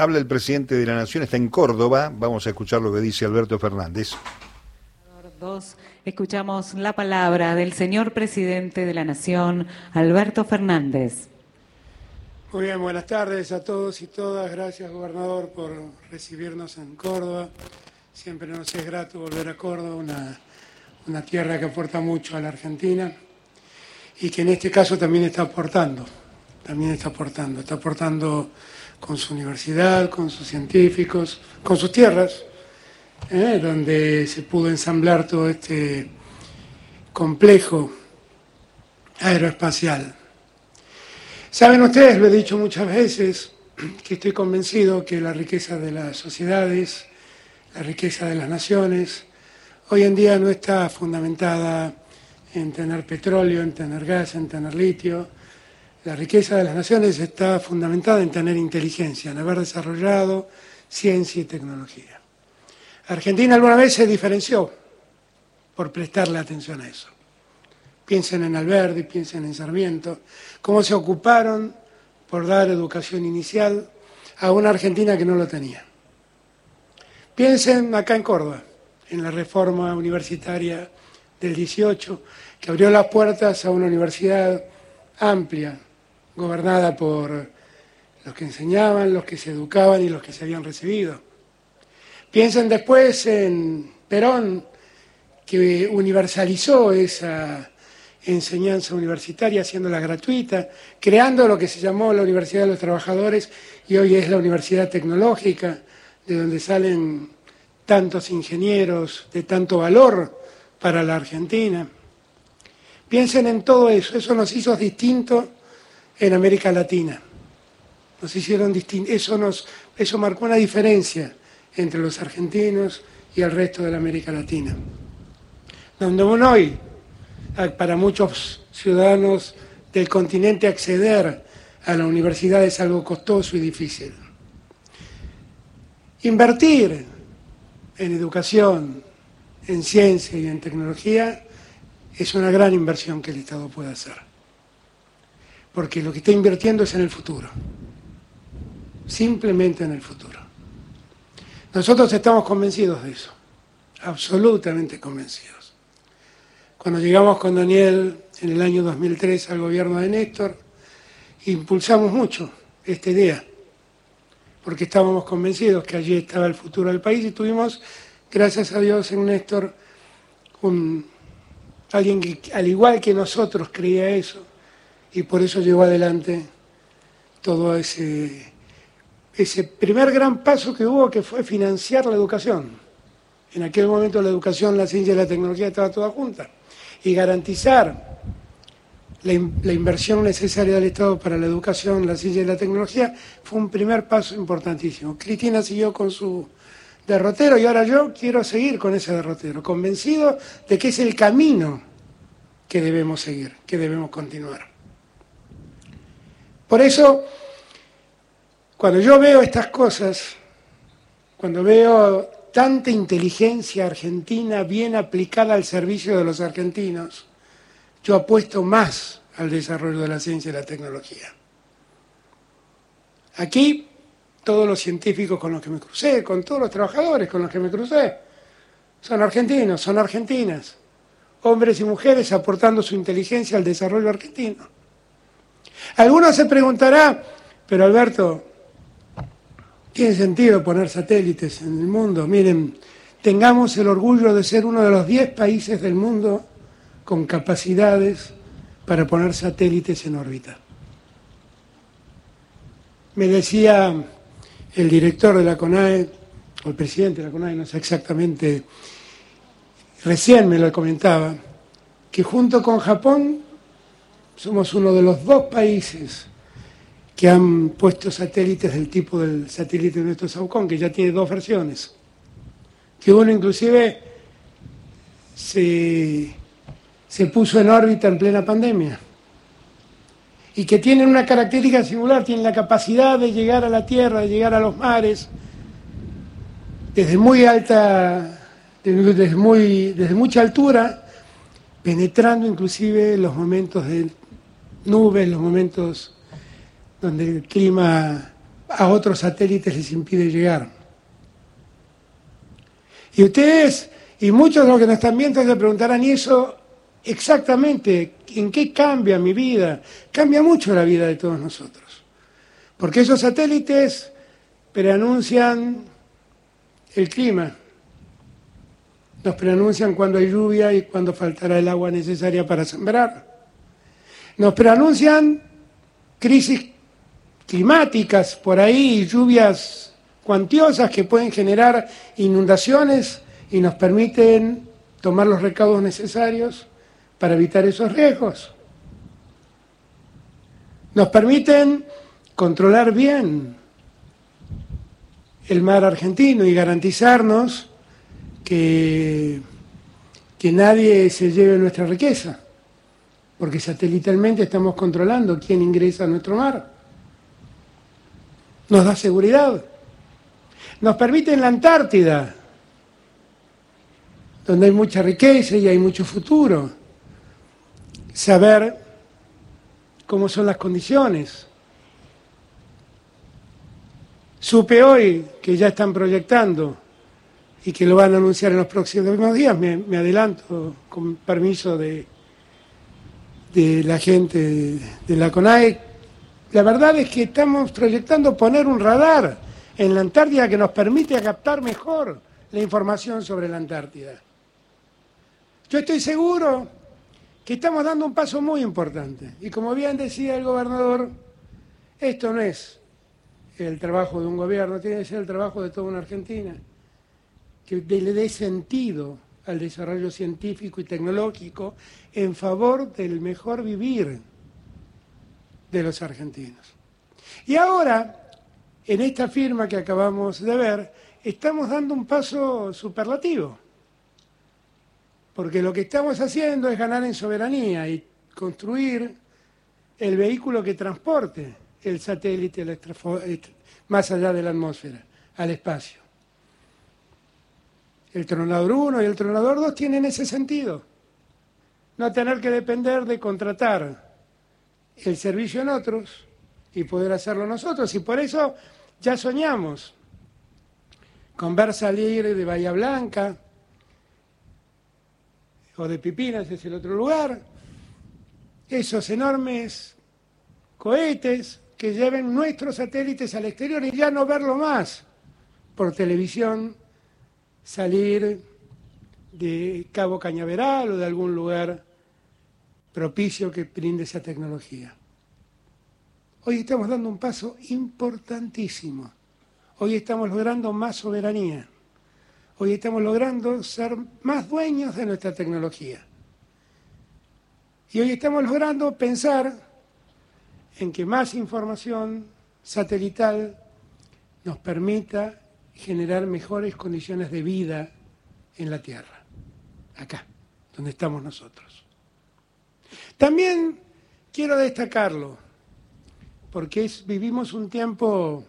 Habla el presidente de la Nación, está en Córdoba. Vamos a escuchar lo que dice Alberto Fernández. Dos, escuchamos la palabra del señor presidente de la Nación, Alberto Fernández. Muy bien, buenas tardes a todos y todas. Gracias, gobernador, por recibirnos en Córdoba. Siempre nos es grato volver a Córdoba, una, una tierra que aporta mucho a la Argentina y que en este caso también está aportando, también está aportando, está aportando con su universidad, con sus científicos, con sus tierras, ¿eh? donde se pudo ensamblar todo este complejo aeroespacial. Saben ustedes, lo he dicho muchas veces, que estoy convencido que la riqueza de las sociedades, la riqueza de las naciones, hoy en día no está fundamentada en tener petróleo, en tener gas, en tener litio. La riqueza de las naciones está fundamentada en tener inteligencia, en haber desarrollado ciencia y tecnología. Argentina alguna vez se diferenció por prestarle atención a eso. Piensen en Alberdi, piensen en Sarmiento, cómo se ocuparon por dar educación inicial a una Argentina que no lo tenía. Piensen acá en Córdoba, en la reforma universitaria del 18, que abrió las puertas a una universidad amplia, gobernada por los que enseñaban, los que se educaban y los que se habían recibido. Piensen después en Perón, que universalizó esa enseñanza universitaria, haciéndola gratuita, creando lo que se llamó la Universidad de los Trabajadores y hoy es la Universidad Tecnológica, de donde salen tantos ingenieros de tanto valor para la Argentina. Piensen en todo eso, eso nos hizo distintos en América Latina. Nos hicieron eso, nos, eso marcó una diferencia entre los argentinos y el resto de la América Latina. Donde hoy, para muchos ciudadanos del continente, acceder a la universidad es algo costoso y difícil. Invertir en educación, en ciencia y en tecnología es una gran inversión que el Estado puede hacer. Porque lo que está invirtiendo es en el futuro. Simplemente en el futuro. Nosotros estamos convencidos de eso. Absolutamente convencidos. Cuando llegamos con Daniel en el año 2003 al gobierno de Néstor, impulsamos mucho esta idea. Porque estábamos convencidos que allí estaba el futuro del país y tuvimos gracias a Dios en Néstor, un, alguien que al igual que nosotros creía eso y por eso llevó adelante todo ese, primer gran paso que hubo que fue financiar la educación. En aquel momento la educación, la ciencia y la tecnología estaban todas juntas y garantizar la, inversión necesaria del Estado para la educación, la ciencia y la tecnología fue un primer paso importantísimo. Cristina siguió con su derrotero y ahora yo quiero seguir con ese derrotero, convencido de que es el camino que debemos seguir, que debemos continuar. Por eso, cuando yo veo estas cosas, cuando veo tanta inteligencia argentina bien aplicada al servicio de los argentinos, yo apuesto más al desarrollo de la ciencia y la tecnología. Aquí todos los científicos con los que me crucé, con todos los trabajadores con los que me crucé, son argentinos, son argentinas, hombres y mujeres aportando su inteligencia al desarrollo argentino. Algunos se preguntará, pero Alberto, ¿tiene sentido poner satélites en el mundo? Miren, tengamos el orgullo de ser uno de los 10 países del mundo con capacidades para poner satélites en órbita. Me decía el director de la CONAE, o el presidente de la CONAE, no sé exactamente, recién me lo comentaba, que junto con Japón somos uno de los dos países que han puesto satélites del tipo del satélite de nuestro Saucón, que ya tiene dos versiones, que uno inclusive se, se puso en órbita en plena pandemia. Y que tienen una característica singular, tienen la capacidad de llegar a la tierra, de llegar a los mares, desde muy alta, desde, muy, desde mucha altura, penetrando inclusive los momentos de nubes, los momentos donde el clima a otros satélites les impide llegar. Y ustedes y muchos de los que nos están viendo se preguntarán, ¿y eso exactamente en qué cambia mi vida? Cambia mucho la vida de todos nosotros. Porque esos satélites preanuncian el clima, nos preanuncian cuando hay lluvia y cuando faltará el agua necesaria para sembrar. Nos preanuncian crisis climáticas por ahí, lluvias cuantiosas que pueden generar inundaciones y nos permiten tomar los recaudos necesarios para evitar esos riesgos. Nos permiten controlar bien el mar argentino y garantizarnos que, que nadie se lleve nuestra riqueza, porque satelitalmente estamos controlando quién ingresa a nuestro mar. Nos da seguridad. Nos permite en la Antártida donde hay mucha riqueza y hay mucho futuro. Saber cómo son las condiciones. Supe hoy que ya están proyectando y que lo van a anunciar en los próximos días, me, adelanto con permiso de, de la gente de, la CONAE. La verdad es que estamos proyectando poner un radar en la Antártida que nos permite captar mejor la información sobre la Antártida. Yo estoy seguro que estamos dando un paso muy importante. Y como bien decía el gobernador, esto no es el trabajo de un gobierno, tiene que ser el trabajo de toda una Argentina, que le dé sentido al desarrollo científico y tecnológico en favor del mejor vivir de los argentinos. Y ahora, en esta firma que acabamos de ver, estamos dando un paso superlativo porque lo que estamos haciendo es ganar en soberanía y construir el vehículo que transporte el satélite más allá de la atmósfera, al espacio. El Tronador 1 y el Tronador 2 tienen ese sentido. No tener que depender de contratar el servicio en otros y poder hacerlo nosotros. Y por eso ya soñamos con ver salir de Bahía Blanca, o de Pipinas es el otro lugar, esos enormes cohetes que lleven nuestros satélites al exterior y ya no verlo más por televisión salir de Cabo Cañaveral o de algún lugar propicio que brinde esa tecnología. Hoy estamos dando un paso importantísimo. Hoy estamos logrando más soberanía. Hoy estamos logrando ser más dueños de nuestra tecnología. Y hoy estamos logrando pensar en que más información satelital nos permita generar mejores condiciones de vida en la Tierra, acá, donde estamos nosotros. También quiero destacarlo, porque vivimos un tiempo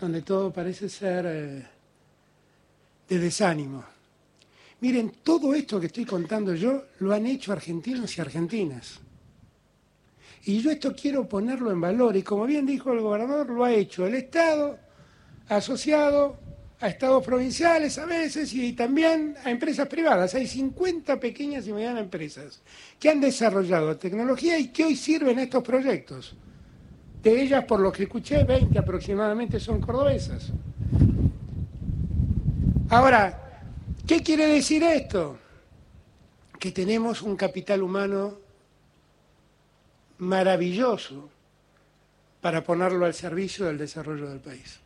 donde todo parece ser eh, de desánimo. Miren, todo esto que estoy contando yo lo han hecho argentinos y argentinas. Y yo esto quiero ponerlo en valor. Y como bien dijo el gobernador, lo ha hecho el Estado asociado a estados provinciales a veces y también a empresas privadas. Hay 50 pequeñas y medianas empresas que han desarrollado tecnología y que hoy sirven estos proyectos. De ellas, por lo que escuché, 20 aproximadamente son cordobesas. Ahora, ¿qué quiere decir esto? Que tenemos un capital humano maravilloso para ponerlo al servicio del desarrollo del país.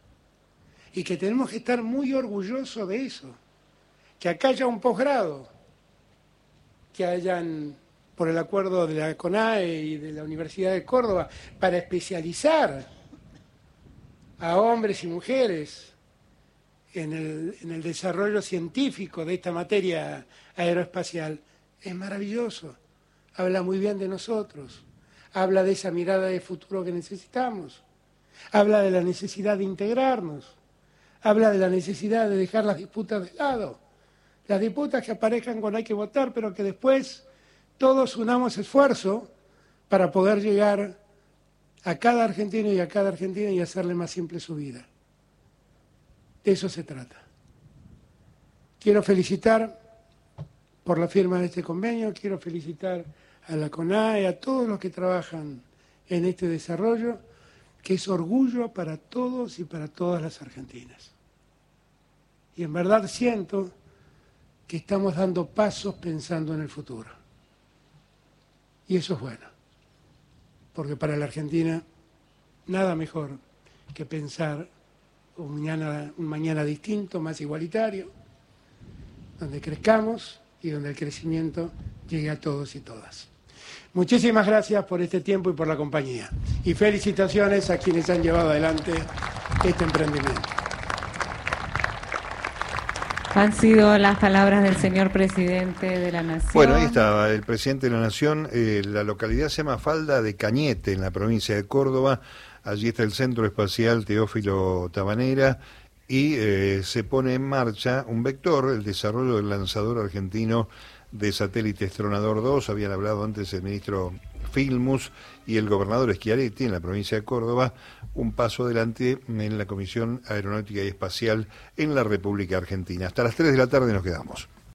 Y que tenemos que estar muy orgullosos de eso. Que acá haya un posgrado, que hayan, por el acuerdo de la CONAE y de la Universidad de Córdoba, para especializar a hombres y mujeres en el, desarrollo científico de esta materia aeroespacial es maravilloso. Habla muy bien de nosotros, habla de esa mirada de futuro que necesitamos, habla de la necesidad de integrarnos, habla de la necesidad de dejar las disputas de lado, las disputas que aparezcan cuando hay que votar, pero que después todos unamos esfuerzo para poder llegar a cada argentino y a cada argentina y hacerle más simple su vida. De eso se trata. Quiero felicitar por la firma de este convenio, quiero felicitar a la CONAE, a todos los que trabajan en este desarrollo, que es orgullo para todos y para todas las argentinas. Y en verdad siento que estamos dando pasos pensando en el futuro. Y eso es bueno, porque para la Argentina nada mejor que pensar un mañana, un mañana distinto, más igualitario, donde crezcamos y donde el crecimiento llegue a todos y todas. Muchísimas gracias por este tiempo y por la compañía. Y felicitaciones a quienes han llevado adelante este emprendimiento. Han sido las palabras del señor presidente de la Nación. Bueno, ahí estaba el presidente de la Nación. Eh, la localidad se llama Falda de Cañete, en la provincia de Córdoba. Allí está el Centro Espacial Teófilo Tabanera y eh, se pone en marcha un vector, el desarrollo del lanzador argentino de satélite Tronador 2. Habían hablado antes el ministro Filmus y el gobernador Schiaretti en la provincia de Córdoba, un paso adelante en la Comisión Aeronáutica y Espacial en la República Argentina. Hasta las 3 de la tarde nos quedamos.